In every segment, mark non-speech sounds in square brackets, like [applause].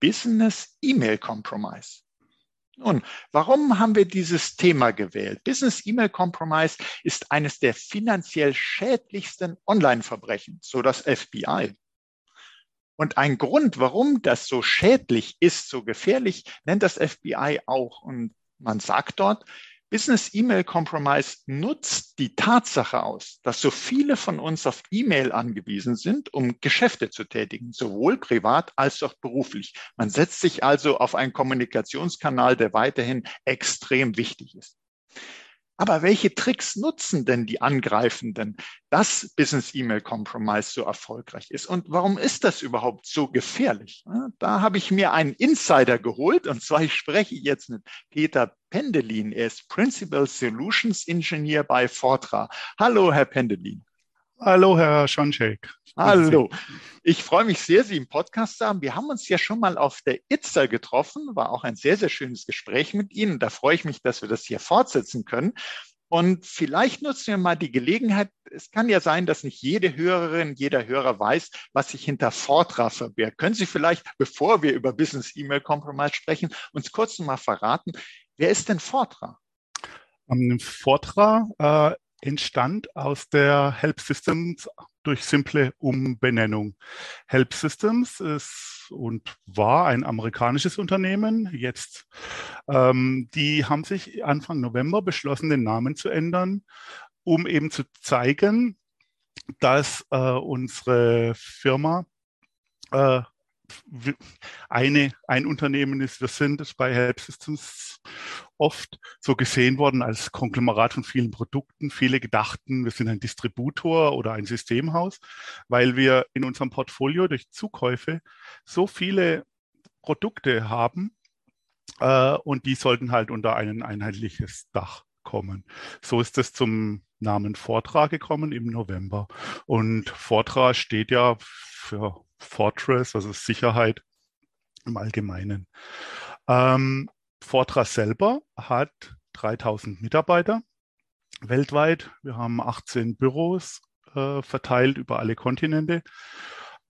Business E-Mail Compromise. Nun, warum haben wir dieses Thema gewählt? Business E-Mail Compromise ist eines der finanziell schädlichsten Online-Verbrechen, so das FBI. Und ein Grund, warum das so schädlich ist, so gefährlich, nennt das FBI auch. Und man sagt dort, Business E-Mail Compromise nutzt die Tatsache aus, dass so viele von uns auf E-Mail angewiesen sind, um Geschäfte zu tätigen, sowohl privat als auch beruflich. Man setzt sich also auf einen Kommunikationskanal, der weiterhin extrem wichtig ist. Aber welche Tricks nutzen denn die Angreifenden, dass Business E-Mail Compromise so erfolgreich ist? Und warum ist das überhaupt so gefährlich? Da habe ich mir einen Insider geholt und zwar ich spreche jetzt mit Peter Pendelin. Er ist Principal Solutions Engineer bei Fortra. Hallo, Herr Pendelin. Hallo, Herr Schoncheck. Hallo. Ich freue mich sehr, Sie im Podcast zu haben. Wir haben uns ja schon mal auf der ITZA getroffen, war auch ein sehr, sehr schönes Gespräch mit Ihnen. Da freue ich mich, dass wir das hier fortsetzen können. Und vielleicht nutzen wir mal die Gelegenheit. Es kann ja sein, dass nicht jede Hörerin, jeder Hörer weiß, was sich hinter Fortra verbirgt. Können Sie vielleicht, bevor wir über Business E-Mail Compromise sprechen, uns kurz mal verraten, wer ist denn Fortra? Um, Fortra äh, entstand aus der Help Systems durch simple Umbenennung. Help Systems ist und war ein amerikanisches Unternehmen. Jetzt, ähm, die haben sich Anfang November beschlossen, den Namen zu ändern, um eben zu zeigen, dass äh, unsere Firma äh, eine, ein Unternehmen ist. Wir sind bei Help Systems oft so gesehen worden als Konglomerat von vielen Produkten. Viele gedachten, wir sind ein Distributor oder ein Systemhaus, weil wir in unserem Portfolio durch Zukäufe so viele Produkte haben äh, und die sollten halt unter ein einheitliches Dach kommen. So ist es zum Namen Vortrag gekommen im November. Und Vortrag steht ja für Fortress, also Sicherheit im Allgemeinen. Ähm, Fortress selber hat 3000 Mitarbeiter weltweit. Wir haben 18 Büros äh, verteilt über alle Kontinente,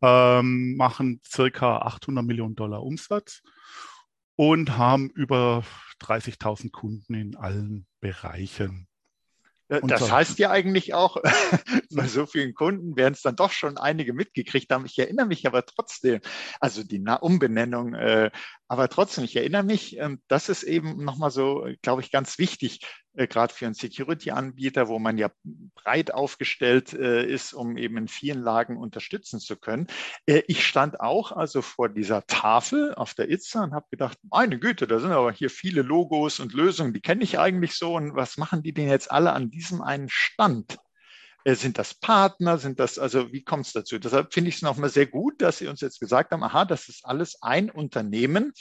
ähm, machen circa 800 Millionen Dollar Umsatz und haben über 30.000 Kunden in allen Bereichen. Das heißt ja eigentlich auch, [laughs] bei so vielen Kunden werden es dann doch schon einige mitgekriegt haben. Ich erinnere mich aber trotzdem, also die Umbenennung, äh, aber trotzdem, ich erinnere mich, äh, das ist eben nochmal so, glaube ich, ganz wichtig, äh, gerade für einen Security-Anbieter, wo man ja breit aufgestellt äh, ist, um eben in vielen Lagen unterstützen zu können. Äh, ich stand auch also vor dieser Tafel auf der ITSA und habe gedacht, meine Güte, da sind aber hier viele Logos und Lösungen, die kenne ich eigentlich so und was machen die denn jetzt alle an diesem einen Stand? Äh, sind das Partner? Sind das, also wie kommt es dazu? Deshalb finde ich es nochmal sehr gut, dass Sie uns jetzt gesagt haben, aha, das ist alles ein Unternehmen,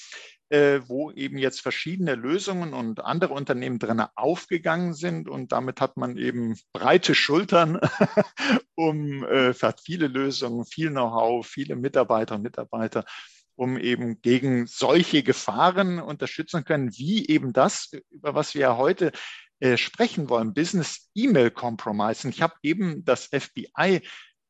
wo eben jetzt verschiedene Lösungen und andere Unternehmen drin aufgegangen sind und damit hat man eben breite Schultern, [laughs] um äh, hat viele Lösungen, viel Know-how, viele Mitarbeiter und Mitarbeiter um eben gegen solche Gefahren unterstützen können, wie eben das, über was wir ja heute äh, sprechen wollen, Business E-Mail Compromise. Und ich habe eben das FBI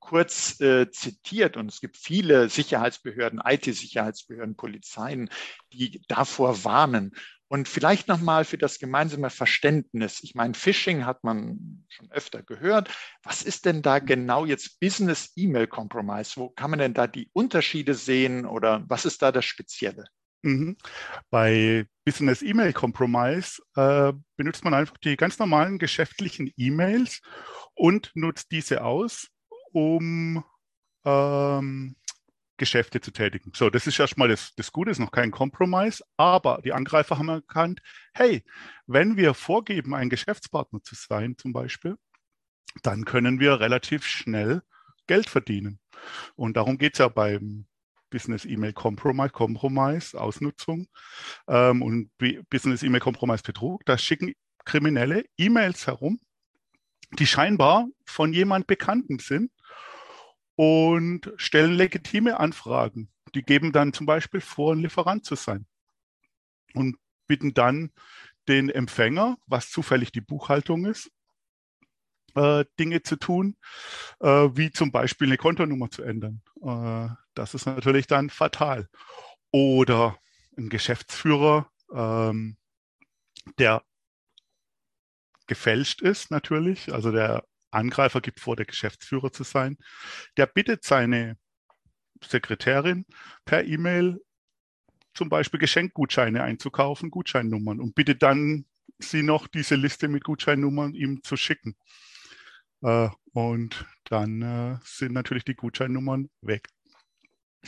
kurz äh, zitiert und es gibt viele Sicherheitsbehörden, IT-Sicherheitsbehörden, Polizeien, die davor warnen. Und vielleicht nochmal für das gemeinsame Verständnis. Ich meine, Phishing hat man schon öfter gehört. Was ist denn da genau jetzt Business E-Mail Compromise? Wo kann man denn da die Unterschiede sehen oder was ist da das Spezielle? Mhm. Bei Business E-Mail Compromise äh, benutzt man einfach die ganz normalen geschäftlichen E-Mails und nutzt diese aus, um ähm, Geschäfte zu tätigen. So, das ist erstmal das, das Gute, ist noch kein Compromise, aber die Angreifer haben erkannt, hey, wenn wir vorgeben, ein Geschäftspartner zu sein zum Beispiel, dann können wir relativ schnell Geld verdienen. Und darum geht es ja beim Business E-Mail Compromise, Compromise, Ausnutzung ähm, und Business E-Mail Compromise Betrug. Da schicken Kriminelle E-Mails herum, die scheinbar von jemand Bekannten sind und stellen legitime Anfragen. Die geben dann zum Beispiel vor, ein Lieferant zu sein und bitten dann den Empfänger, was zufällig die Buchhaltung ist, äh, Dinge zu tun, äh, wie zum Beispiel eine Kontonummer zu ändern. Äh, das ist natürlich dann fatal. Oder ein Geschäftsführer, ähm, der gefälscht ist natürlich, also der Angreifer gibt vor, der Geschäftsführer zu sein, der bittet seine Sekretärin per E-Mail zum Beispiel Geschenkgutscheine einzukaufen, Gutscheinnummern und bittet dann sie noch diese Liste mit Gutscheinnummern ihm zu schicken. Äh, und dann äh, sind natürlich die Gutscheinnummern weg.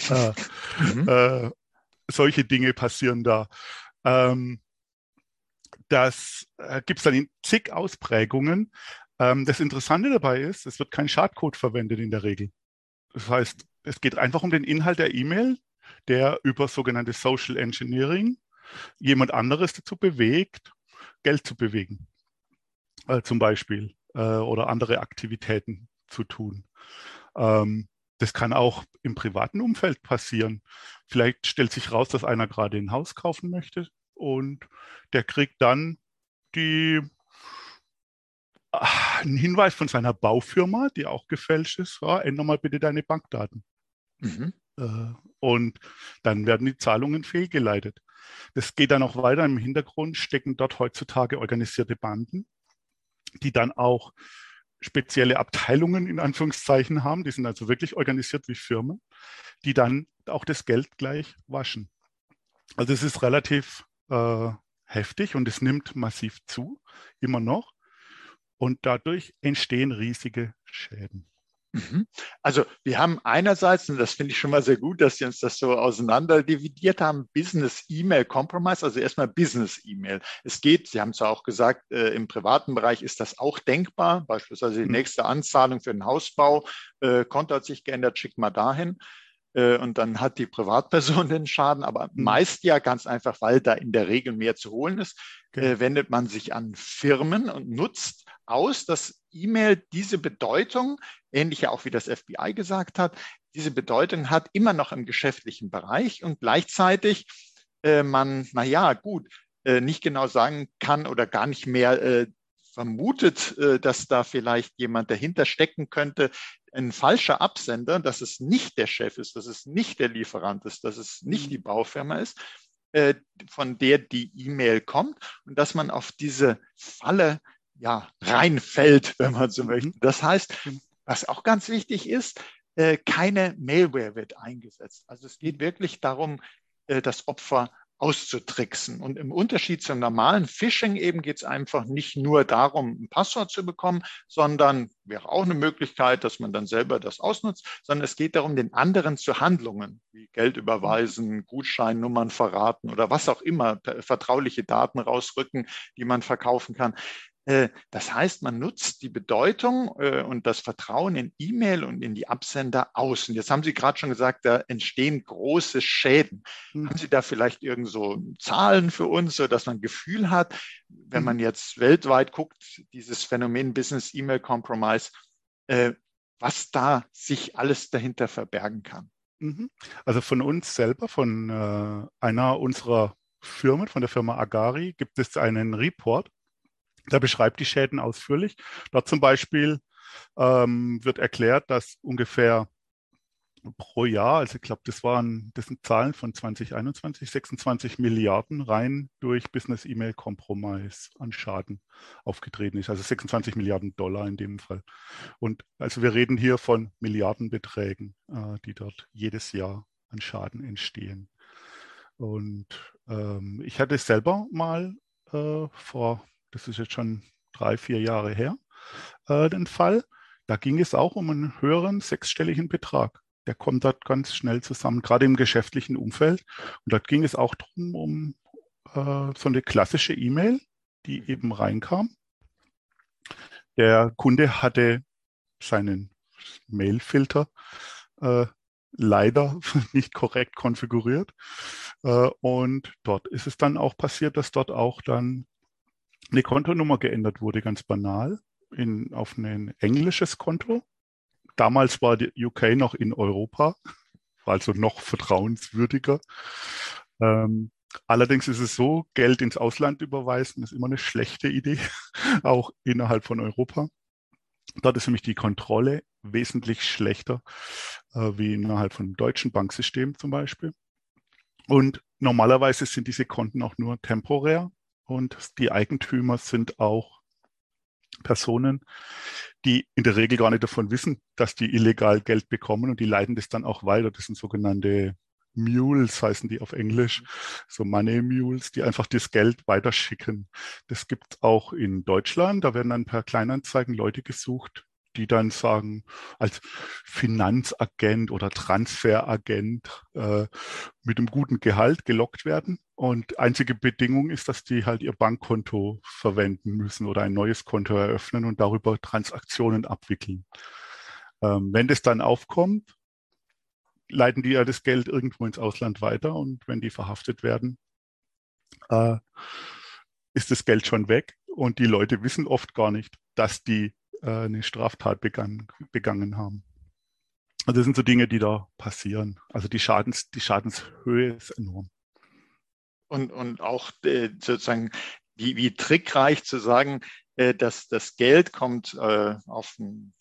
Äh, [laughs] mhm. Äh, solche Dinge passieren da. Ähm, das äh, gibt es dann in zig Ausprägungen. Ähm, das Interessante dabei ist, es wird kein Schadcode verwendet in der Regel. Das heißt, es geht einfach um den Inhalt der E-Mail, der über sogenanntes Social Engineering jemand anderes dazu bewegt, Geld zu bewegen, äh, zum Beispiel, äh, oder andere Aktivitäten zu tun. Ähm, das kann auch im privaten Umfeld passieren. Vielleicht stellt sich raus, dass einer gerade ein Haus kaufen möchte und der kriegt dann die ach, einen Hinweis von seiner Baufirma, die auch gefälscht ist. Ja, ändere mal bitte deine Bankdaten. Mhm. Äh, und dann werden die Zahlungen fehlgeleitet. Das geht dann auch weiter. Im Hintergrund stecken dort heutzutage organisierte Banden, die dann auch spezielle Abteilungen in Anführungszeichen haben. Die sind also wirklich organisiert wie Firmen, die dann auch das Geld gleich waschen. Also es ist relativ äh, heftig und es nimmt massiv zu, immer noch. Und dadurch entstehen riesige Schäden. Mhm. Also wir haben einerseits, und das finde ich schon mal sehr gut, dass Sie uns das so auseinander dividiert haben, Business E-Mail Compromise, also erstmal Business E-Mail. Es geht, Sie haben es auch gesagt, äh, im privaten Bereich ist das auch denkbar, beispielsweise die mhm. nächste Anzahlung für den Hausbau, äh, Konto hat sich geändert, schickt mal dahin äh, und dann hat die Privatperson [laughs] den Schaden, aber mhm. meist ja ganz einfach, weil da in der Regel mehr zu holen ist, okay. äh, wendet man sich an Firmen und nutzt aus, dass E-Mail diese Bedeutung, ähnlich ja auch wie das FBI gesagt hat, diese Bedeutung hat immer noch im geschäftlichen Bereich und gleichzeitig äh, man, na ja, gut, äh, nicht genau sagen kann oder gar nicht mehr äh, vermutet, äh, dass da vielleicht jemand dahinter stecken könnte, ein falscher Absender, dass es nicht der Chef ist, dass es nicht der Lieferant ist, dass es nicht mhm. die Baufirma ist, äh, von der die E-Mail kommt und dass man auf diese Falle ja, reinfällt, [laughs] wenn man so möchte. Mhm. Das heißt, mhm. was auch ganz wichtig ist, äh, keine Malware wird eingesetzt. Also es geht wirklich darum, äh, das Opfer auszutricksen. Und im Unterschied zum normalen Phishing eben geht es einfach nicht nur darum, ein Passwort zu bekommen, sondern wäre auch eine Möglichkeit, dass man dann selber das ausnutzt, sondern es geht darum, den anderen zu Handlungen, wie Geld überweisen, Gutscheinnummern verraten oder was auch immer, vertrauliche Daten rausrücken, die man verkaufen kann, das heißt, man nutzt die Bedeutung äh, und das Vertrauen in E-Mail und in die Absender aus. Und jetzt haben Sie gerade schon gesagt, da entstehen große Schäden. Mhm. Haben Sie da vielleicht irgend so Zahlen für uns, so dass man ein Gefühl hat, wenn man hm. jetzt weltweit guckt, dieses Phänomen Business E-Mail Compromise, äh, was da sich alles dahinter verbergen kann? Mhm. Also von uns selber, von äh, einer unserer Firmen, von der Firma Agari, gibt es einen Report, der beschreibt die Schäden ausführlich. Dort zum Beispiel ähm, wird erklärt, dass ungefähr pro Jahr, also ich glaube, das waren, das sind Zahlen von 2021, 26 Milliarden rein durch Business E-Mail Compromise an Schaden aufgetreten ist. Also 26 Milliarden Dollar in dem Fall. Und also wir reden hier von Milliardenbeträgen, äh, die dort jedes Jahr an Schaden entstehen. Und ähm, ich hatte selber mal äh, vor das ist jetzt schon drei, vier Jahre her, äh, den Fall. Da ging es auch um einen höheren sechsstelligen Betrag. Der kommt dort ganz schnell zusammen, gerade im geschäftlichen Umfeld. Und dort ging es auch darum, um äh, so eine klassische E-Mail, die eben reinkam. Der Kunde hatte seinen Mailfilter äh, leider [laughs] nicht korrekt konfiguriert. Äh, und dort ist es dann auch passiert, dass dort auch dann eine Kontonummer geändert wurde, ganz banal, in, auf ein englisches Konto. Damals war die UK noch in Europa, also noch vertrauenswürdiger. Ähm, allerdings ist es so, Geld ins Ausland überweisen ist immer eine schlechte Idee, [laughs] auch innerhalb von Europa. Dort ist nämlich die Kontrolle wesentlich schlechter äh, wie innerhalb von deutschen Banksystemen zum Beispiel. Und normalerweise sind diese Konten auch nur temporär und die Eigentümer sind auch Personen, die in der Regel gar nicht davon wissen, dass die illegal Geld bekommen und die leiten das dann auch weiter. Das sind sogenannte Mules, heißen die auf Englisch, so Money Mules, die einfach das Geld weiterschicken. Das gibt es auch in Deutschland. Da werden dann per Kleinanzeigen Leute gesucht, die dann sagen, als Finanzagent oder Transferagent äh, mit einem guten Gehalt gelockt werden. Und einzige Bedingung ist, dass die halt ihr Bankkonto verwenden müssen oder ein neues Konto eröffnen und darüber Transaktionen abwickeln. Ähm, wenn das dann aufkommt, leiten die ja das Geld irgendwo ins Ausland weiter und wenn die verhaftet werden, äh, ist das Geld schon weg und die Leute wissen oft gar nicht, dass die eine Straftat begangen, begangen haben. Also das sind so Dinge, die da passieren. Also die, Schadens, die Schadenshöhe ist enorm. Und, und auch äh, sozusagen wie, wie trickreich zu sagen, äh, dass das Geld kommt äh, auf ein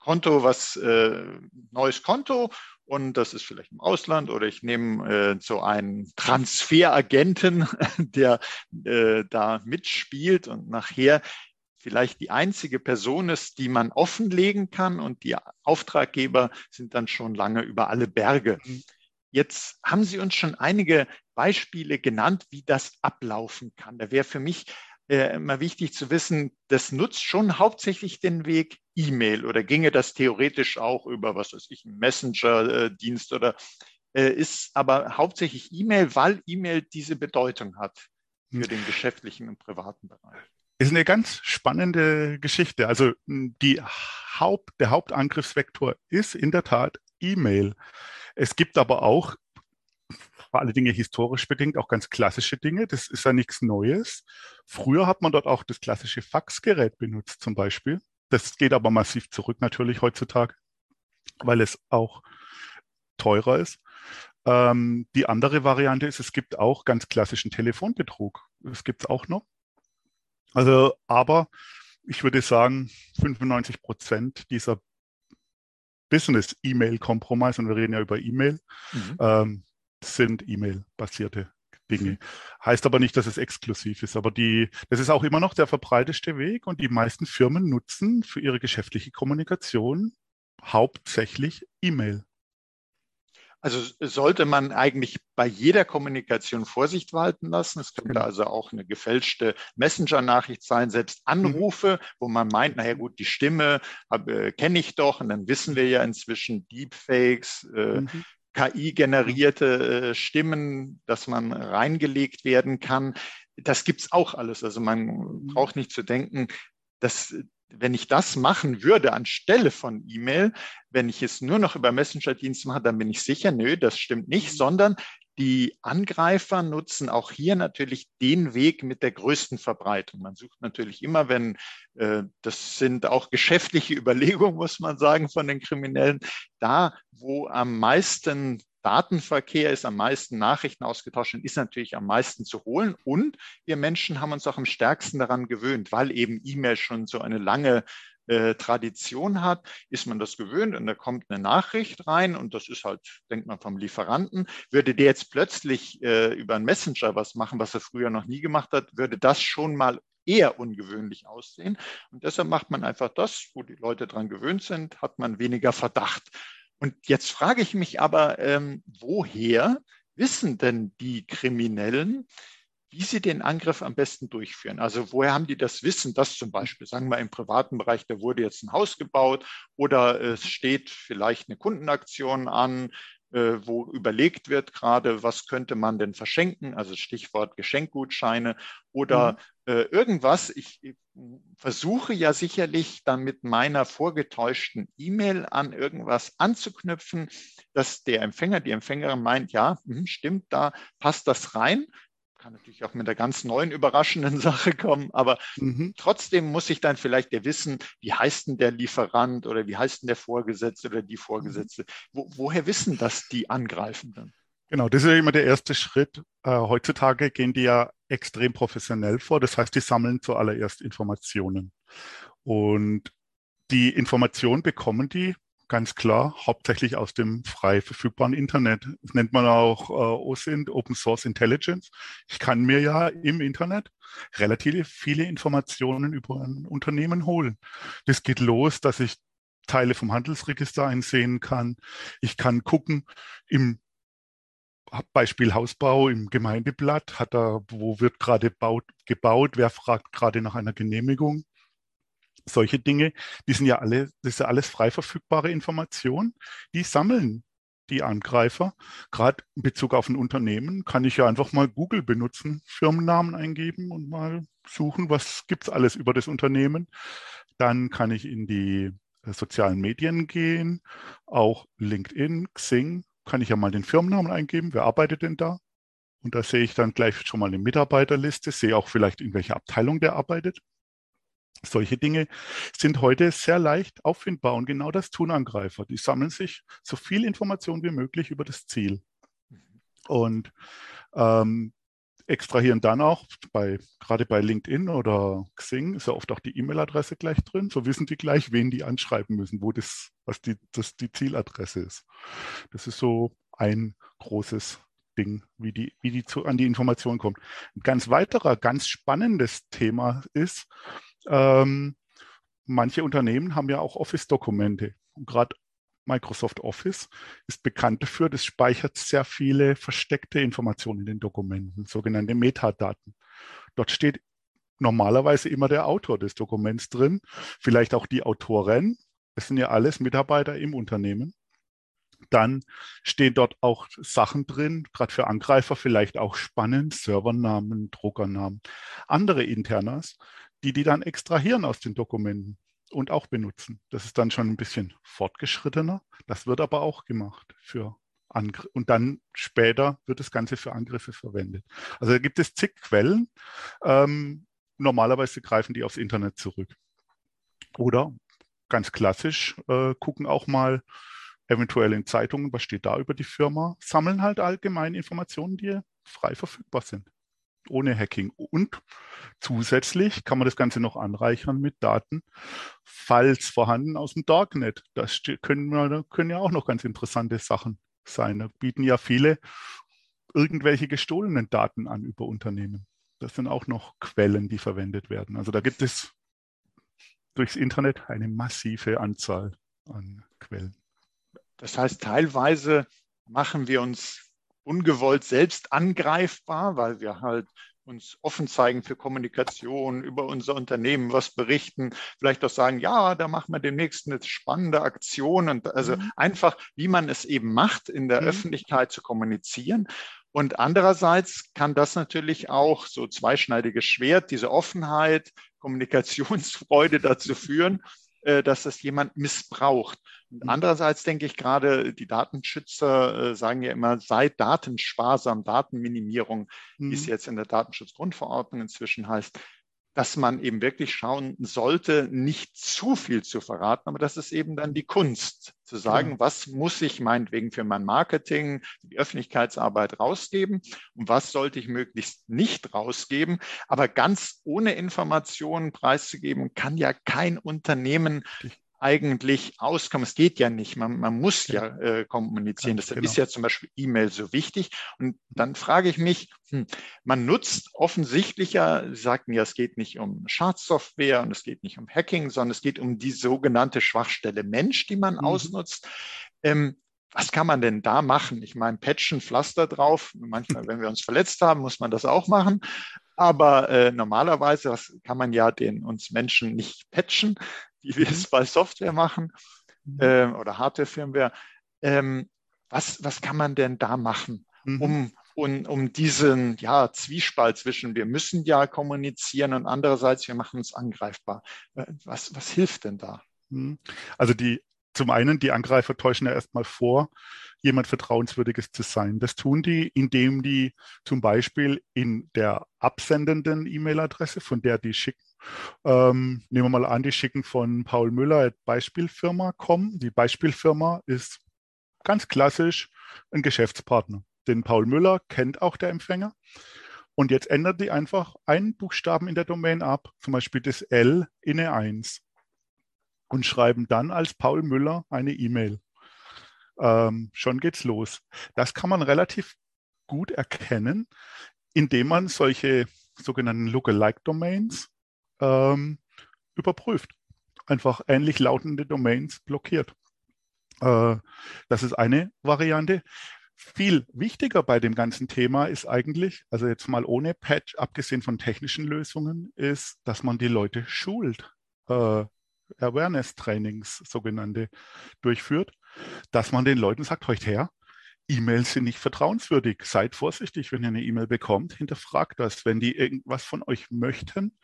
Konto, was äh, neues Konto und das ist vielleicht im Ausland oder ich nehme äh, so einen Transferagenten, [laughs] der äh, da mitspielt und nachher vielleicht die einzige Person ist, die man offenlegen kann und die Auftraggeber sind dann schon lange über alle Berge. Mhm. Jetzt haben Sie uns schon einige Beispiele genannt, wie das ablaufen kann. Da wäre für mich äh, immer wichtig zu wissen, das nutzt schon hauptsächlich den Weg E-Mail oder ginge das theoretisch auch über, was weiß ich, einen Messenger-Dienst oder äh, ist aber hauptsächlich E-Mail, weil E-Mail diese Bedeutung hat für hm. den geschäftlichen und privaten Bereich. Ist eine ganz spannende Geschichte. Also die Haupt, der Hauptangriffsvektor ist in der Tat E-Mail. Es gibt aber auch vor alle Dinge historisch bedingt, auch ganz klassische Dinge. Das ist ja nichts Neues. Früher hat man dort auch das klassische Faxgerät benutzt zum Beispiel. Das geht aber massiv zurück natürlich heutzutage, weil es auch teurer ist. Ähm, die andere Variante ist, es gibt auch ganz klassischen Telefonbetrug. Das gibt es auch noch. Also, aber ich würde sagen, 95 Prozent dieser Business-E-Mail-Compromise, und wir reden ja über E-Mail, mhm. ähm, sind E-Mail-basierte Dinge. Heißt aber nicht, dass es exklusiv ist. Aber die, das ist auch immer noch der verbreiteste Weg und die meisten Firmen nutzen für ihre geschäftliche Kommunikation hauptsächlich E-Mail. Also sollte man eigentlich bei jeder Kommunikation Vorsicht walten lassen. Es könnte genau. also auch eine gefälschte Messenger-Nachricht sein, selbst mhm. Anrufe, mhm. wo man meint, naja gut, die Stimme äh, kenne ich doch. Und dann wissen wir ja inzwischen Deepfakes, äh, mhm. KI-generierte äh, Stimmen, dass man reingelegt werden kann. Das gibt's auch alles. Also man mhm. braucht nicht zu denken, dass wenn ich das machen würde anstelle von E-Mail, wenn ich es nur noch über Messenger-Dienste mache, dann bin ich sicher, nö, das stimmt nicht, mhm. sondern die Angreifer nutzen auch hier natürlich den Weg mit der größten Verbreitung. Man sucht natürlich immer, wenn, äh, das sind auch geschäftliche [laughs] Überlegungen, muss man sagen, von den Kriminellen, da, wo am meisten Datenverkehr ist, am meisten Nachrichten ausgetauscht sind, ist natürlich am meisten zu holen. Und wir Menschen haben uns auch am stärksten daran gewöhnt, weil eben E-Mail schon so eine lange äh, Tradition hat, ist man das gewöhnt und da kommt eine Nachricht rein und das ist halt, denkt man vom Lieferanten. Würde der jetzt plötzlich äh, über einen Messenger was machen, was er früher noch nie gemacht hat, würde das schon mal eher ungewöhnlich aussehen. Und deshalb macht man einfach das, wo die Leute dran gewöhnt sind, hat man weniger Verdacht. Und jetzt frage ich mich aber, ähm, woher wissen denn die Kriminellen, wie sie den Angriff am besten durchführen? Also woher haben die das Wissen, dass zum Beispiel, sagen wir im privaten Bereich, da wurde jetzt ein Haus gebaut oder es steht vielleicht eine Kundenaktion an, wo überlegt wird gerade, was könnte man denn verschenken, also Stichwort Geschenkgutscheine oder mhm. äh, irgendwas. Ich, ich versuche ja sicherlich dann mit meiner vorgetäuschten E-Mail an irgendwas anzuknüpfen, dass der Empfänger, die Empfängerin meint, ja, hm, stimmt, da passt das rein kann natürlich auch mit einer ganz neuen, überraschenden Sache kommen, aber mhm. trotzdem muss ich dann vielleicht ja wissen, wie heißt denn der Lieferant oder wie heißt denn der Vorgesetzte oder die Vorgesetzte? Wo, woher wissen das die Angreifenden? Genau, das ist ja immer der erste Schritt. Äh, heutzutage gehen die ja extrem professionell vor. Das heißt, die sammeln zuallererst Informationen. Und die Informationen bekommen die ganz klar, hauptsächlich aus dem frei verfügbaren Internet. Das nennt man auch äh, OSINT, Open Source Intelligence. Ich kann mir ja im Internet relativ viele Informationen über ein Unternehmen holen. Das geht los, dass ich Teile vom Handelsregister einsehen kann. Ich kann gucken im Beispiel Hausbau im Gemeindeblatt, hat er, wo wird gerade baut, gebaut, wer fragt gerade nach einer Genehmigung solche Dinge, die sind ja alle, das ist ja alles frei verfügbare Information, die sammeln die Angreifer. Gerade in Bezug auf ein Unternehmen kann ich ja einfach mal Google benutzen, Firmennamen eingeben und mal suchen, was gibt es alles über das Unternehmen. Dann kann ich in die äh, sozialen Medien gehen, auch LinkedIn, Xing, kann ich ja mal den Firmennamen eingeben, wer arbeitet denn da? Und da sehe ich dann gleich schon mal eine Mitarbeiterliste, sehe auch vielleicht, in welcher Abteilung der arbeitet. Solche Dinge sind heute sehr leicht auffindbar und genau das tun Angreifer. Die sammeln sich so viel Information wie möglich über das Ziel und ähm, extrahieren dann auch bei, gerade bei LinkedIn oder Xing ist ja oft auch die E-Mail-Adresse gleich drin. So wissen die gleich, wen die anschreiben müssen, wo das, was die, das die Zieladresse ist. Das ist so ein großes Ding, wie die, wie die zu, an die Information kommt. Ein ganz weiterer, ganz spannendes Thema ist, ähm, manche Unternehmen haben ja auch Office-Dokumente. Und gerade Microsoft Office ist bekannt dafür, das speichert sehr viele versteckte Informationen in den Dokumenten, sogenannte Metadaten. Dort steht normalerweise immer der Autor des Dokuments drin, vielleicht auch die Autoren. Es sind ja alles Mitarbeiter im Unternehmen. Dann stehen dort auch Sachen drin, gerade für Angreifer vielleicht auch spannend, Servernamen, Druckernamen, andere Internas, die die dann extrahieren aus den Dokumenten und auch benutzen. Das ist dann schon ein bisschen fortgeschrittener. Das wird aber auch gemacht für Angriffe. Und dann später wird das Ganze für Angriffe verwendet. Also da gibt es zig Quellen. Ähm, normalerweise greifen die aufs Internet zurück. Oder ganz klassisch äh, gucken auch mal eventuell in Zeitungen, was steht da über die Firma, sammeln halt allgemein Informationen, die frei verfügbar sind ohne Hacking. Und zusätzlich kann man das Ganze noch anreichern mit Daten, falls vorhanden aus dem Darknet. Das können, können ja auch noch ganz interessante Sachen sein. Da bieten ja viele irgendwelche gestohlenen Daten an über Unternehmen. Das sind auch noch Quellen, die verwendet werden. Also da gibt es durchs Internet eine massive Anzahl an Quellen. Das heißt, teilweise machen wir uns ungewollt selbst angreifbar, weil wir halt uns offen zeigen für Kommunikation, über unser Unternehmen was berichten, vielleicht auch sagen, ja, da machen wir demnächst eine spannende Aktion und also mhm. einfach, wie man es eben macht, in der mhm. Öffentlichkeit zu kommunizieren. Und andererseits kann das natürlich auch so zweischneidiges Schwert, diese Offenheit, Kommunikationsfreude [laughs] dazu führen, äh, dass das jemand missbraucht. Mhm. andererseits denke ich gerade, die Datenschützer äh, sagen ja immer, sei datensparsam, Datenminimierung, wie mhm. es jetzt in der Datenschutzgrundverordnung inzwischen heißt dass man eben wirklich schauen sollte, nicht zu viel zu verraten, aber das ist eben dann die Kunst, zu sagen, ja. was muss ich meinetwegen für mein Marketing, die Öffentlichkeitsarbeit rausgeben und was sollte ich möglichst nicht rausgeben. Aber ganz ohne Informationen preiszugeben, kann ja kein Unternehmen eigentlich auskommen. Es geht ja nicht. Man, man muss ja äh, kommunizieren. Deshalb genau. ist ja zum Beispiel E-Mail so wichtig. Und dann frage ich mich, hm, man nutzt offensichtlich ja, Sie sagten ja, es geht nicht um Schadsoftware und es geht nicht um Hacking, sondern es geht um die sogenannte Schwachstelle Mensch, die man mhm. ausnutzt. Ähm, was kann man denn da machen? Ich meine, Patchen, Pflaster drauf. Manchmal, [laughs] wenn wir uns verletzt haben, muss man das auch machen. Aber äh, normalerweise kann man ja den uns Menschen nicht patchen wie wir es bei Software machen äh, oder Hardware-Firmware. Ähm, was, was kann man denn da machen, mhm. um, um, um diesen ja, Zwiespalt zwischen wir müssen ja kommunizieren und andererseits wir machen uns angreifbar. Was, was hilft denn da? Mhm. Also die zum einen, die Angreifer täuschen ja erstmal vor, jemand Vertrauenswürdiges zu sein. Das tun die, indem die zum Beispiel in der absendenden E-Mail-Adresse, von der die schicken, ähm, nehmen wir mal an, die schicken von Paul Müller Beispielfirma kommen. Die Beispielfirma ist ganz klassisch ein Geschäftspartner. Den Paul Müller kennt auch der Empfänger. Und jetzt ändert die einfach einen Buchstaben in der Domain ab, zum Beispiel das L in eine 1 und schreiben dann als Paul Müller eine E-Mail. Ähm, schon geht's los. Das kann man relativ gut erkennen, indem man solche sogenannten Lookalike-Domains ähm, überprüft. Einfach ähnlich lautende Domains blockiert. Äh, das ist eine Variante. Viel wichtiger bei dem ganzen Thema ist eigentlich, also jetzt mal ohne Patch, abgesehen von technischen Lösungen, ist, dass man die Leute schult. Äh, Awareness-Trainings, sogenannte, durchführt, dass man den Leuten sagt, heute her, E-Mails sind nicht vertrauenswürdig. Seid vorsichtig, wenn ihr eine E-Mail bekommt. Hinterfragt das. Wenn die irgendwas von euch möchten,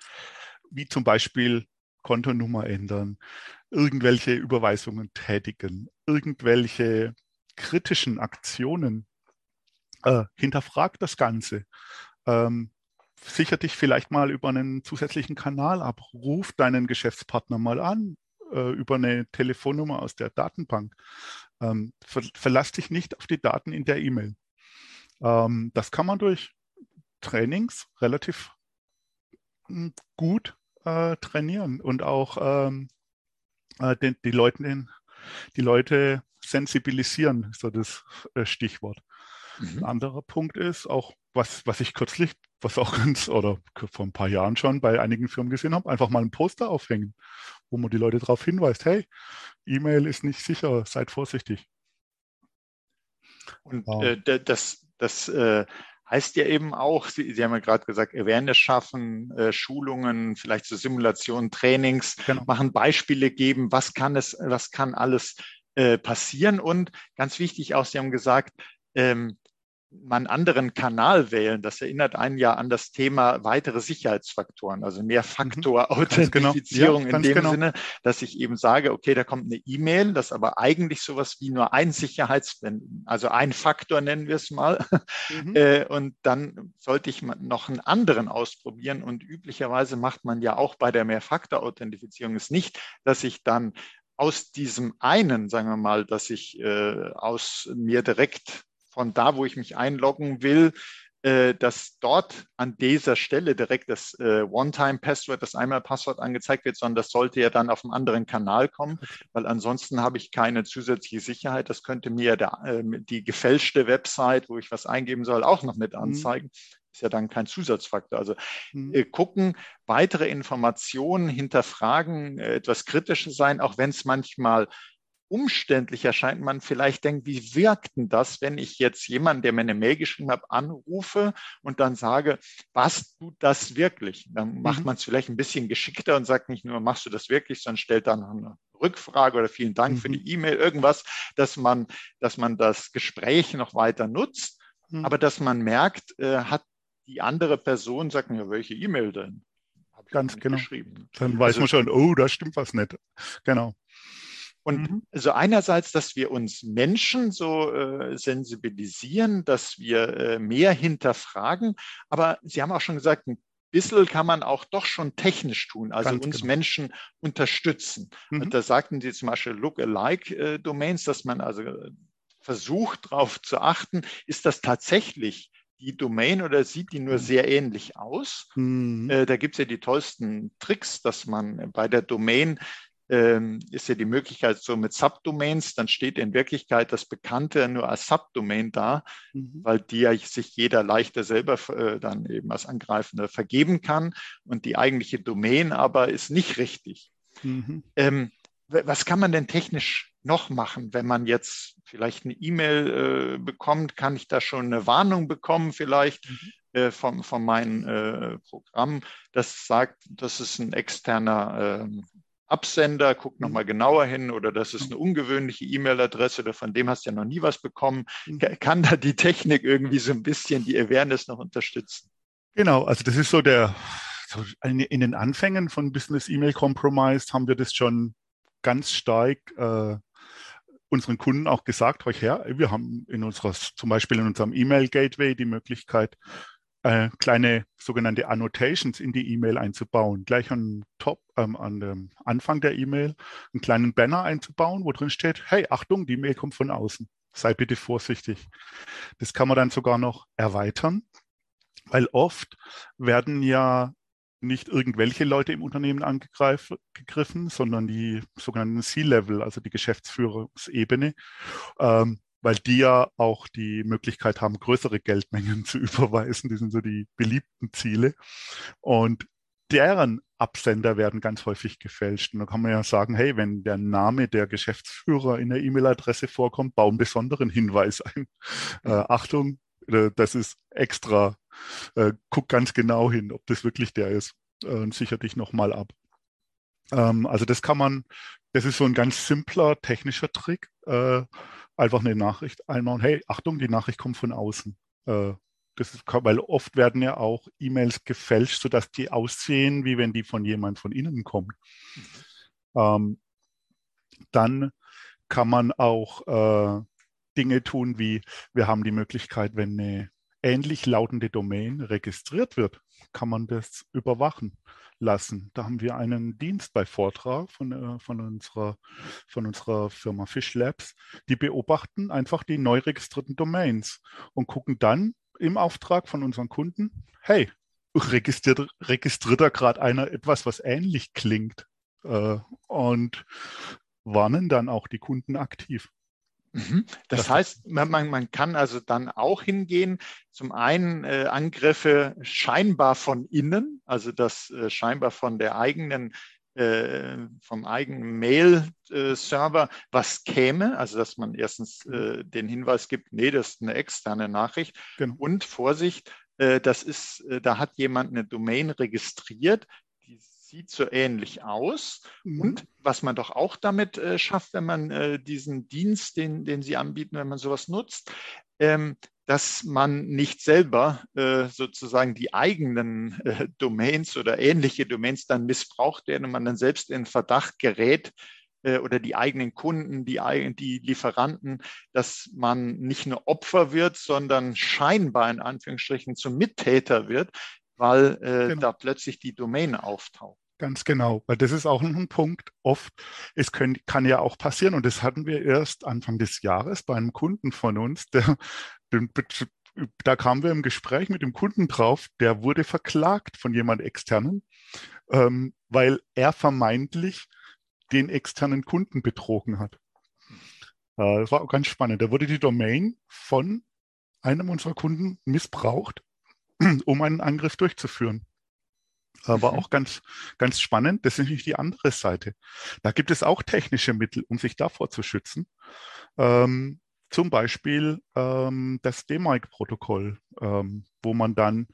wie zum Beispiel Kontonummer ändern, irgendwelche Überweisungen tätigen, irgendwelche kritischen Aktionen, äh, hinterfragt das Ganze. Ähm, sicher dich vielleicht mal über einen zusätzlichen Kanal ab. Ruf deinen Geschäftspartner mal an äh, über eine Telefonnummer aus der Datenbank. Ähm, ver verlass dich nicht auf die Daten in der E-Mail. Ähm, das kann man durch Trainings relativ hm, gut äh, trainieren und auch ähm, äh, den, die, Leute, die Leute sensibilisieren, so das äh, Stichwort. Mhm. Ein anderer Punkt ist auch, was, was ich kürzlich was auch ganz, oder vor ein paar Jahren schon bei einigen Firmen gesehen habe, einfach mal ein Poster aufhängen, wo man die Leute darauf hinweist, hey, E-Mail ist nicht sicher, seid vorsichtig. Und äh, das, das äh, heißt ja eben auch, Sie, Sie haben ja gerade gesagt, Awareness schaffen, äh, Schulungen, vielleicht so Simulationen, Trainings, genau. machen Beispiele geben, was kann es, was kann alles äh, passieren und ganz wichtig auch, Sie haben gesagt, ähm, man einen anderen Kanal wählen. Das erinnert einen ja an das Thema weitere Sicherheitsfaktoren, also mehr mhm. genau. ja, in dem genau. Sinne, dass ich eben sage, okay, da kommt eine E-Mail, das aber eigentlich sowas wie nur ein Sicherheits, also ein Faktor nennen wir es mal. Mhm. Äh, und dann sollte ich noch einen anderen ausprobieren. Und üblicherweise macht man ja auch bei der Mehrfaktor-Authentifizierung es nicht, dass ich dann aus diesem einen, sagen wir mal, dass ich äh, aus mir direkt von da, wo ich mich einloggen will, äh, dass dort an dieser Stelle direkt das äh, One-Time-Password, das Einmal-Passwort angezeigt wird, sondern das sollte ja dann auf einem anderen Kanal kommen, weil ansonsten habe ich keine zusätzliche Sicherheit. Das könnte mir der, äh, die gefälschte Website, wo ich was eingeben soll, auch noch mit mhm. anzeigen. Mhm. Ist ja dann kein Zusatzfaktor. Also mhm. äh, gucken, weitere Informationen hinterfragen, äh, etwas kritischer sein, auch wenn es manchmal umständlich erscheint, man vielleicht denkt, wie wirkt denn das, wenn ich jetzt jemanden, der mir eine Mail geschrieben hat, anrufe und dann sage, was tut das wirklich? Dann macht mhm. man es vielleicht ein bisschen geschickter und sagt nicht nur, machst du das wirklich, sondern stellt dann eine Rückfrage oder vielen Dank mhm. für die E-Mail, irgendwas, dass man, dass man das Gespräch noch weiter nutzt, mhm. aber dass man merkt, äh, hat die andere Person, sagt mir, welche E-Mail denn? Ganz genau. Dann weiß also, man schon, oh, da stimmt was nicht. Genau. Und mhm. so einerseits, dass wir uns Menschen so äh, sensibilisieren, dass wir äh, mehr hinterfragen. Aber Sie haben auch schon gesagt, ein bisschen kann man auch doch schon technisch tun, also Ganz uns genau. Menschen unterstützen. Mhm. Und da sagten Sie zum Beispiel Look-alike-Domains, dass man also versucht, darauf zu achten, ist das tatsächlich die Domain oder sieht die nur mhm. sehr ähnlich aus? Mhm. Äh, da gibt es ja die tollsten Tricks, dass man bei der Domain ähm, ist ja die Möglichkeit so mit Subdomains, dann steht in Wirklichkeit das Bekannte nur als Subdomain da, mhm. weil die ja sich jeder leichter selber äh, dann eben als Angreifender vergeben kann und die eigentliche Domain aber ist nicht richtig. Mhm. Ähm, was kann man denn technisch noch machen, wenn man jetzt vielleicht eine E-Mail äh, bekommt? Kann ich da schon eine Warnung bekommen vielleicht mhm. äh, von, von meinem äh, Programm, das sagt, das ist ein externer ähm, Absender, guck nochmal mhm. genauer hin oder das ist eine ungewöhnliche E-Mail-Adresse oder von dem hast du ja noch nie was bekommen. Mhm. Kann da die Technik irgendwie so ein bisschen die Awareness noch unterstützen? Genau, also das ist so der, so in den Anfängen von Business E-Mail Compromise haben wir das schon ganz stark äh, unseren Kunden auch gesagt, euch her, wir haben in unserer, zum Beispiel in unserem E-Mail-Gateway die Möglichkeit, äh, kleine sogenannte Annotations in die E-Mail einzubauen. Gleich an Top, ähm, an dem Anfang der E-Mail einen kleinen Banner einzubauen, wo drin steht, hey, Achtung, die Mail kommt von außen. Sei bitte vorsichtig. Das kann man dann sogar noch erweitern, weil oft werden ja nicht irgendwelche Leute im Unternehmen angegriffen, sondern die sogenannten C-Level, also die Geschäftsführungsebene, ähm, weil die ja auch die Möglichkeit haben, größere Geldmengen [laughs] zu überweisen. Die sind so die beliebten Ziele. Und deren Absender werden ganz häufig gefälscht. Und da kann man ja sagen, hey, wenn der Name der Geschäftsführer in der E-Mail-Adresse vorkommt, bau einen besonderen Hinweis ein. Äh, Achtung, äh, das ist extra äh, guck ganz genau hin, ob das wirklich der ist äh, und sicher dich nochmal ab. Ähm, also das kann man, das ist so ein ganz simpler technischer Trick. Äh, einfach eine Nachricht einmal, hey, Achtung, die Nachricht kommt von außen. Äh, das ist, weil oft werden ja auch E-Mails gefälscht, sodass die aussehen, wie wenn die von jemand von innen kommen. Mhm. Ähm, dann kann man auch äh, Dinge tun, wie wir haben die Möglichkeit, wenn eine ähnlich lautende Domain registriert wird, kann man das überwachen lassen. Da haben wir einen Dienst bei Vortrag von, äh, von, unserer, von unserer Firma Fish Labs. Die beobachten einfach die neu registrierten Domains und gucken dann im Auftrag von unseren Kunden, hey, registriert, registriert da gerade einer etwas, was ähnlich klingt äh, und warnen dann auch die Kunden aktiv. Mhm. Das, heißt, man, man, kann also dann auch hingehen, zum einen äh, Angriffe scheinbar von innen, also das äh, scheinbar von der eigenen äh, vom eigenen Mail-Server äh, was käme, also dass man erstens äh, den Hinweis gibt, nee, das ist eine externe Nachricht genau. und Vorsicht, äh, das ist, da hat jemand eine Domain registriert, die sieht so ähnlich aus. Mhm. Und was man doch auch damit äh, schafft, wenn man äh, diesen Dienst, den, den Sie anbieten, wenn man sowas nutzt, ähm, dass man nicht selber äh, sozusagen die eigenen äh, Domains oder ähnliche Domains dann missbraucht werden und man dann selbst in Verdacht gerät, äh, oder die eigenen Kunden, die, die Lieferanten, dass man nicht nur Opfer wird, sondern scheinbar in Anführungsstrichen zum Mittäter wird, weil äh, genau. da plötzlich die Domain auftaucht. Ganz genau, weil das ist auch ein Punkt. Oft, es können, kann ja auch passieren, und das hatten wir erst Anfang des Jahres bei einem Kunden von uns, der, den, da kamen wir im Gespräch mit dem Kunden drauf, der wurde verklagt von jemand externen, ähm, weil er vermeintlich den externen Kunden betrogen hat. Äh, das war auch ganz spannend. Da wurde die Domain von einem unserer Kunden missbraucht [clears throat] um einen Angriff durchzuführen. Aber mhm. auch ganz, ganz spannend, das ist nicht die andere Seite. Da gibt es auch technische Mittel, um sich davor zu schützen. Ähm, zum Beispiel ähm, das DMIC-Protokoll, ähm, wo man dann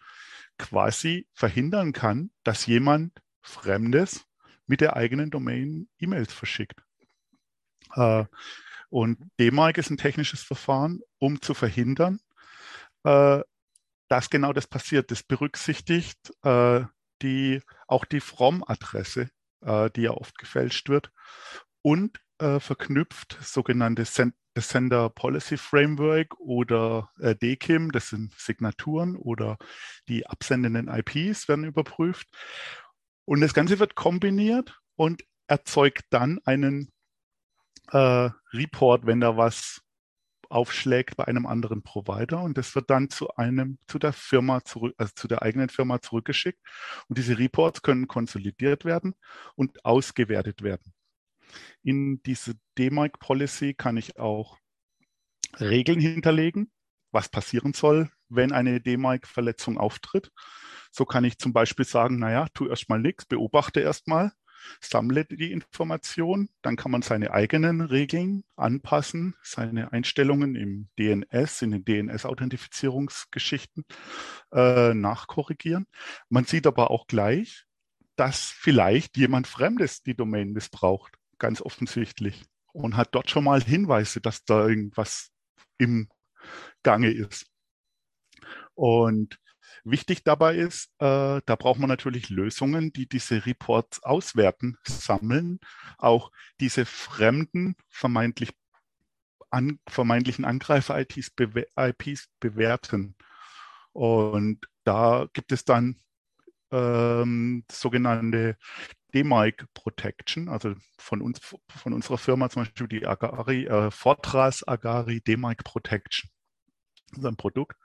quasi verhindern kann, dass jemand Fremdes mit der eigenen Domain E-Mails verschickt. Äh, und DMIC ist ein technisches Verfahren, um zu verhindern, äh, dass genau das passiert. Das berücksichtigt äh, die, auch die From-Adresse, äh, die ja oft gefälscht wird, und äh, verknüpft sogenannte Send Sender Policy Framework oder äh, DKIM, das sind Signaturen oder die absendenden IPs werden überprüft. Und das Ganze wird kombiniert und erzeugt dann einen äh, Report, wenn da was aufschlägt bei einem anderen Provider und das wird dann zu einem, zu der Firma zurück, also zu der eigenen Firma zurückgeschickt. Und diese Reports können konsolidiert werden und ausgewertet werden. In diese DMIC Policy kann ich auch Regeln hinterlegen, was passieren soll, wenn eine DMIC-Verletzung auftritt. So kann ich zum Beispiel sagen, naja, tu erstmal nichts, beobachte erstmal sammle die Information, dann kann man seine eigenen Regeln anpassen, seine Einstellungen im DNS, in den DNS-Authentifizierungsgeschichten äh, nachkorrigieren. Man sieht aber auch gleich, dass vielleicht jemand Fremdes die Domain missbraucht, ganz offensichtlich, und hat dort schon mal Hinweise, dass da irgendwas im Gange ist. Und wichtig dabei ist, äh, da braucht man natürlich Lösungen, die diese Reports auswerten, sammeln, auch diese fremden, vermeintlich an, vermeintlichen Angreifer-IPs bewe IPs bewerten. Und da gibt es dann ähm, sogenannte DMIC Protection, also von uns, von unserer Firma zum Beispiel die Agari, äh, Fortras Agari DMIC Protection. Ein Produkt.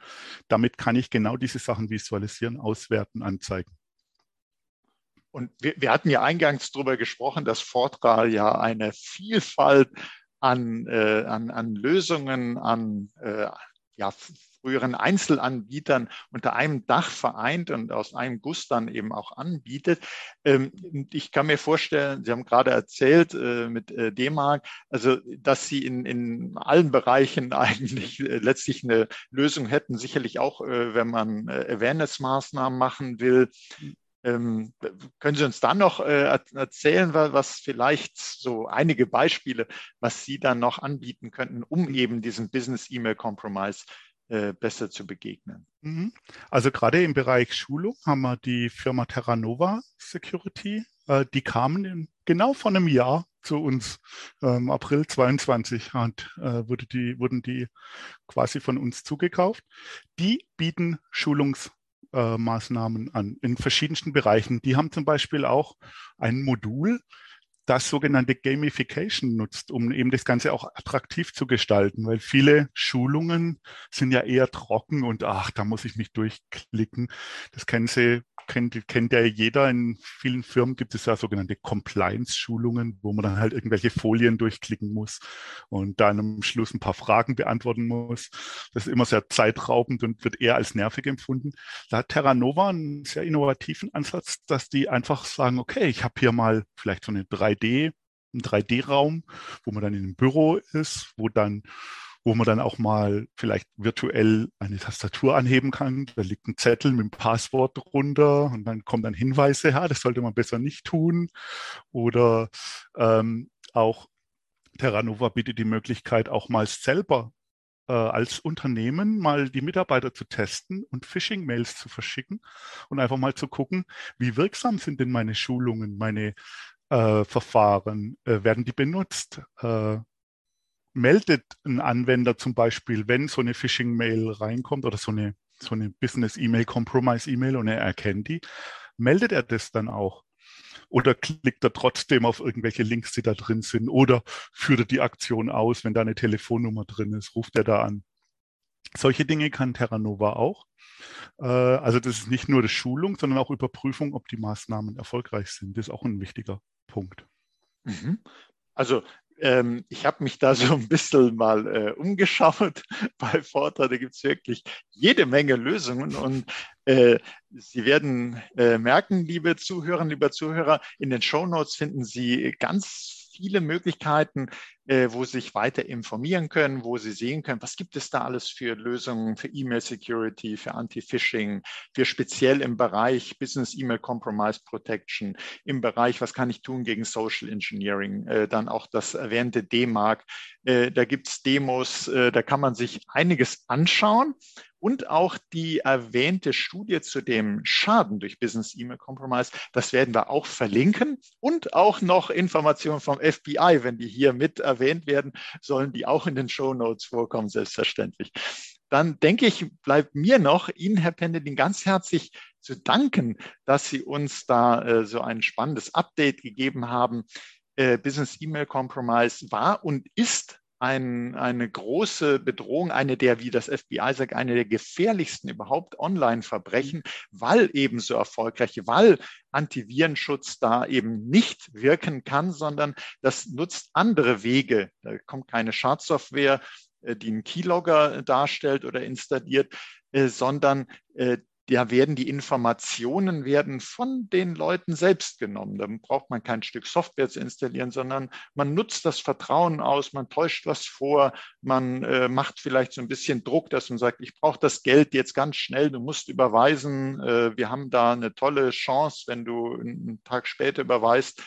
Damit kann ich genau diese Sachen visualisieren, auswerten, anzeigen. Und wir, wir hatten ja eingangs darüber gesprochen, dass Fortra ja eine Vielfalt an, äh, an, an Lösungen, an äh, ja, früheren Einzelanbietern unter einem Dach vereint und aus einem Guss dann eben auch anbietet. Ähm, ich kann mir vorstellen, Sie haben gerade erzählt äh, mit äh, D-Mark, also dass Sie in, in allen Bereichen [laughs] eigentlich äh, letztlich eine Lösung hätten, sicherlich auch, wenn man Awareness-Maßnahmen machen will. Ähm, können Sie uns dann noch äh, erzählen, was vielleicht so einige Beispiele, was Sie dann noch anbieten könnten, um eben diesen Business E-Mail Compromise äh, besser zu begegnen? Mhm. Also gerade im Bereich Schulung haben wir die Firma Terranova Security. Äh, die kamen in, genau vor einem Jahr zu uns. Ähm, April 22 hat, äh, wurde die, wurden die quasi von uns zugekauft. Die bieten Schulungs äh, Maßnahmen an in verschiedensten Bereichen. Die haben zum Beispiel auch ein Modul, das sogenannte Gamification nutzt, um eben das Ganze auch attraktiv zu gestalten, weil viele Schulungen sind ja eher trocken und ach, da muss ich mich durchklicken. Das kennen Sie kennt, kennt ja jeder. In vielen Firmen gibt es ja sogenannte Compliance-Schulungen, wo man dann halt irgendwelche Folien durchklicken muss und dann am Schluss ein paar Fragen beantworten muss. Das ist immer sehr zeitraubend und wird eher als nervig empfunden. Da hat Terranova einen sehr innovativen Ansatz, dass die einfach sagen, okay, ich habe hier mal vielleicht so eine 3D, einen 3D-Raum, wo man dann in einem Büro ist, wo dann wo man dann auch mal vielleicht virtuell eine Tastatur anheben kann. Da liegt ein Zettel mit dem Passwort drunter und dann kommen dann Hinweise, ja, das sollte man besser nicht tun. Oder ähm, auch Terranova bietet die Möglichkeit, auch mal selber äh, als Unternehmen mal die Mitarbeiter zu testen und Phishing-Mails zu verschicken und einfach mal zu gucken, wie wirksam sind denn meine Schulungen, meine äh, Verfahren, äh, werden die benutzt? Äh, meldet ein Anwender zum Beispiel, wenn so eine Phishing-Mail reinkommt oder so eine, so eine Business-E-Mail, Compromise-E-Mail und er erkennt die, meldet er das dann auch? Oder klickt er trotzdem auf irgendwelche Links, die da drin sind? Oder führt er die Aktion aus, wenn da eine Telefonnummer drin ist? Ruft er da an? Solche Dinge kann Terranova auch. Äh, also das ist nicht nur die Schulung, sondern auch Überprüfung, ob die Maßnahmen erfolgreich sind. Das ist auch ein wichtiger Punkt. Mhm. Also ähm, ich habe mich da [laughs] so ein bisschen mal äh, umgeschaut [laughs] bei Vortra. Da gibt es wirklich jede Menge Lösungen und äh, Sie werden äh, merken, liebe Zuhörerinnen, liebe Zuhörer, in den Show Notes finden Sie ganz viele Möglichkeiten, wo Sie sich weiter informieren können, wo Sie sehen können, was gibt es da alles für Lösungen für E-Mail Security, für Anti-Phishing, für speziell im Bereich Business E-Mail Compromise Protection, im Bereich, was kann ich tun gegen Social Engineering, äh, dann auch das erwähnte D-Mark. Äh, da gibt es Demos, äh, da kann man sich einiges anschauen und auch die erwähnte Studie zu dem Schaden durch Business E-Mail Compromise, das werden wir auch verlinken und auch noch Informationen vom FBI, wenn die hier mit erwähnt werden, sollen die auch in den Show Notes vorkommen, selbstverständlich. Dann denke ich, bleibt mir noch, Ihnen, Herr Pendelin, ganz herzlich zu danken, dass Sie uns da äh, so ein spannendes Update gegeben haben. Äh, Business E-Mail Compromise war und ist ein, eine große Bedrohung, eine der, wie das FBI sagt, eine der gefährlichsten überhaupt Online-Verbrechen, weil eben so erfolgreich, weil Antivirenschutz da eben nicht wirken kann, sondern das nutzt andere Wege. Da kommt keine Schadsoftware, äh, die einen Keylogger darstellt oder installiert, äh, sondern äh, da werden die Informationen werden von den Leuten selbst genommen. Da braucht man kein Stück Software zu installieren, sondern man nutzt das Vertrauen aus, man täuscht was vor, man äh, macht vielleicht so ein bisschen Druck, dass man sagt, ich brauche das Geld jetzt ganz schnell, du musst überweisen, äh, wir haben da eine tolle Chance, wenn du einen Tag später überweist,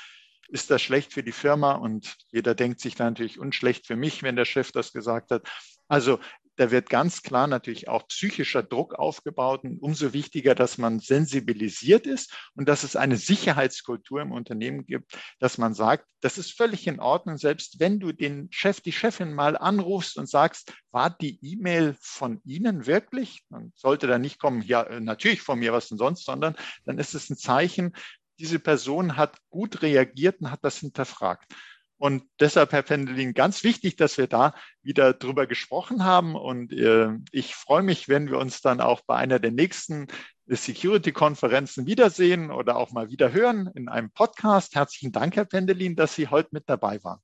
ist das schlecht für die Firma und jeder denkt sich da natürlich unschlecht für mich, wenn der Chef das gesagt hat. Also da wird ganz klar natürlich auch psychischer Druck aufgebaut und umso wichtiger, dass man sensibilisiert ist und dass es eine Sicherheitskultur im Unternehmen gibt, dass man sagt, das ist völlig in Ordnung, selbst wenn du den Chef, die Chefin mal anrufst und sagst, war die E-Mail von Ihnen wirklich? Dann sollte da nicht kommen, ja, äh, natürlich von mir, was denn sonst, sondern dann ist es ein Zeichen, diese Person hat gut reagiert und hat das hinterfragt. Und deshalb, Herr Pendelin, ganz wichtig, dass wir da wieder drüber gesprochen haben. Und äh, ich freue mich, wenn wir uns dann auch bei einer der nächsten Security-Konferenzen wiedersehen oder auch mal wieder hören in einem Podcast. Herzlichen Dank, Herr Pendelin, dass Sie heute mit dabei waren.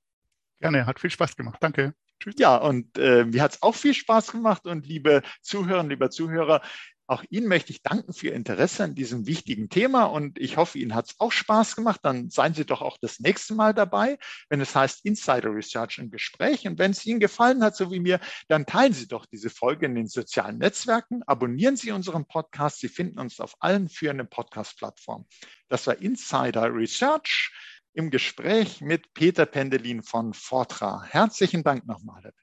Gerne, hat viel Spaß gemacht. Danke. Tschüss. Ja, und äh, mir hat es auch viel Spaß gemacht. Und liebe Zuhörerinnen, lieber Zuhörer, auch Ihnen möchte ich danken für Ihr Interesse an diesem wichtigen Thema und ich hoffe, Ihnen hat es auch Spaß gemacht. Dann seien Sie doch auch das nächste Mal dabei, wenn es heißt Insider Research im Gespräch. Und wenn es Ihnen gefallen hat, so wie mir, dann teilen Sie doch diese Folge in den sozialen Netzwerken. Abonnieren Sie unseren Podcast. Sie finden uns auf allen führenden Podcast-Plattformen. Das war Insider Research im Gespräch mit Peter Pendelin von Fortra. Herzlichen Dank nochmal.